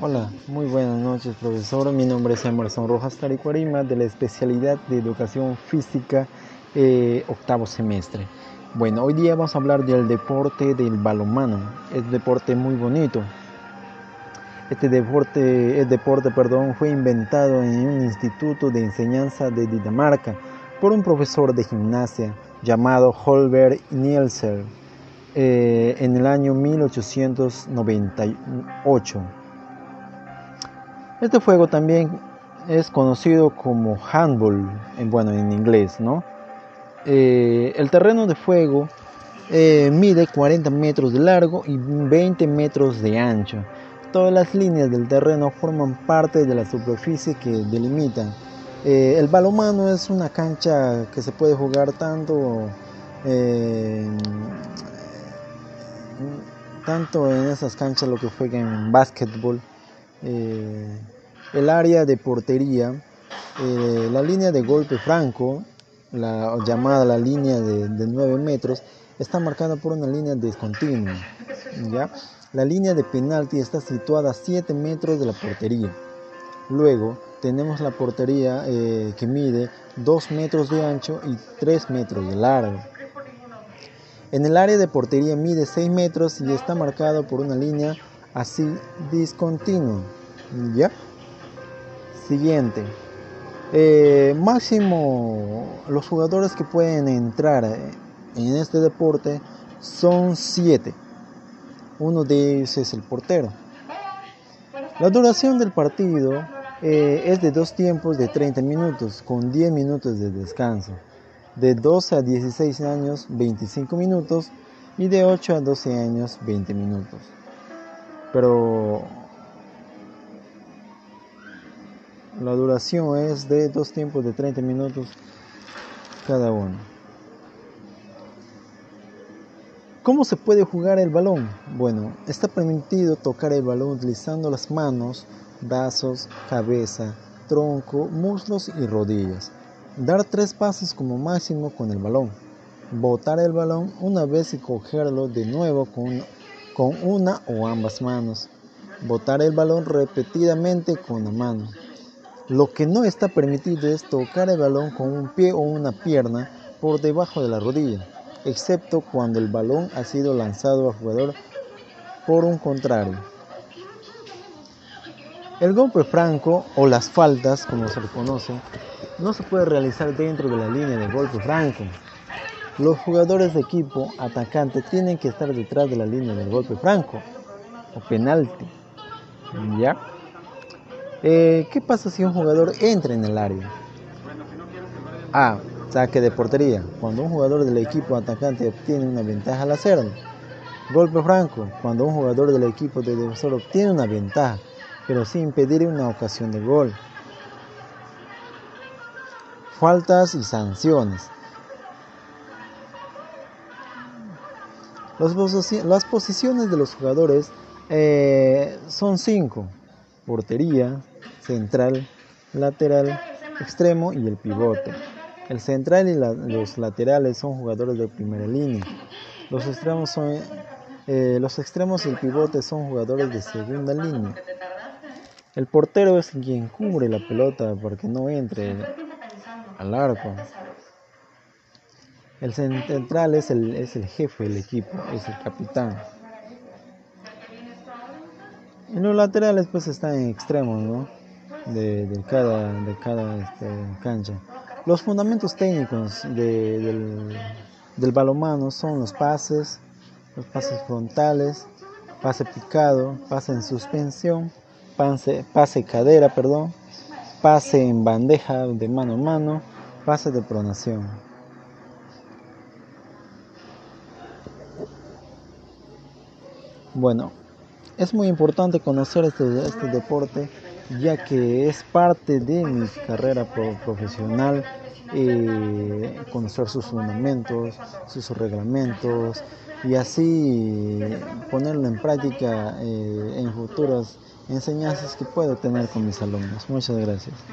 Hola, muy buenas noches profesor. Mi nombre es Emerson Rojas Taricuarima de la especialidad de Educación Física eh, octavo semestre. Bueno, hoy día vamos a hablar del deporte del balonmano. Es un deporte muy bonito. Este deporte, el deporte perdón, fue inventado en un instituto de enseñanza de Dinamarca por un profesor de gimnasia llamado Holberg Nielsen eh, en el año 1898. Este juego también es conocido como handball, en, bueno, en inglés, ¿no? Eh, el terreno de juego eh, mide 40 metros de largo y 20 metros de ancho. Todas las líneas del terreno forman parte de la superficie que delimitan. el balomano es una cancha que se puede jugar tanto tanto en esas canchas lo que juegan en básquetbol, eh, el área de portería, eh, la línea de golpe franco, la llamada la línea de, 9 metros, está marcada por una línea discontinua. ¿ya? La línea de penalti está situada a 7 metros de la portería. Luego tenemos la portería eh, que mide 2 metros de ancho y 3 metros de largo. En el área de portería mide 6 metros y está marcado por una línea así discontinua. ¿Ya? Siguiente. Eh, máximo, los jugadores que pueden entrar en este deporte son 7. Uno de ellos es el portero. La duración del partido eh, es de dos tiempos de 30 minutos con 10 minutos de descanso de 12 a 16 años 25 minutos y de 8 a 12 años 20 minutos. Pero la duración es de dos tiempos de 30 minutos cada uno. ¿Cómo se puede jugar el balón? Bueno, está permitido tocar el balón utilizando las manos, brazos, cabeza, tronco, muslos y rodillas. Dar tres pasos como máximo con el balón. Botar el balón una vez y cogerlo de nuevo con, con una o ambas manos. Botar el balón repetidamente con la mano. Lo que no está permitido es tocar el balón con un pie o una pierna por debajo de la rodilla, excepto cuando el balón ha sido lanzado al jugador por un contrario. El golpe franco o las faltas, como se le conoce, no se puede realizar dentro de la línea de golpe franco. Los jugadores de equipo atacante tienen que estar detrás de la línea del golpe franco o penalti. ¿Ya? Eh, ¿Qué pasa si un jugador entra en el área? A. Saque de portería. Cuando un jugador del equipo atacante obtiene una ventaja al hacerlo. Golpe franco. Cuando un jugador del equipo de defensor obtiene una ventaja pero sin impedir una ocasión de gol. Faltas y sanciones. Las posiciones de los jugadores eh, son cinco. Portería, central, lateral, extremo y el pivote. El central y los laterales son jugadores de primera línea. Los extremos, son, eh, los extremos y el pivote son jugadores de segunda línea. El portero es quien cubre la pelota para que no entre al arco. El central es el, es el jefe del equipo, es el capitán. Y los laterales pues están en extremos, ¿no? De, cada, de cada este, cancha. Los fundamentos técnicos del, del balomano son los pases, los pases frontales, pase picado, pase en suspensión, pase, pase cadera, perdón, pase en bandeja de mano a mano, pase de pronación. Bueno, es muy importante conocer este, este deporte ya que es parte de mi carrera profesional, eh, conocer sus fundamentos, sus reglamentos y así ponerlo en práctica eh, en futuros enseñanzas que puedo tener con mis alumnos. Muchas gracias.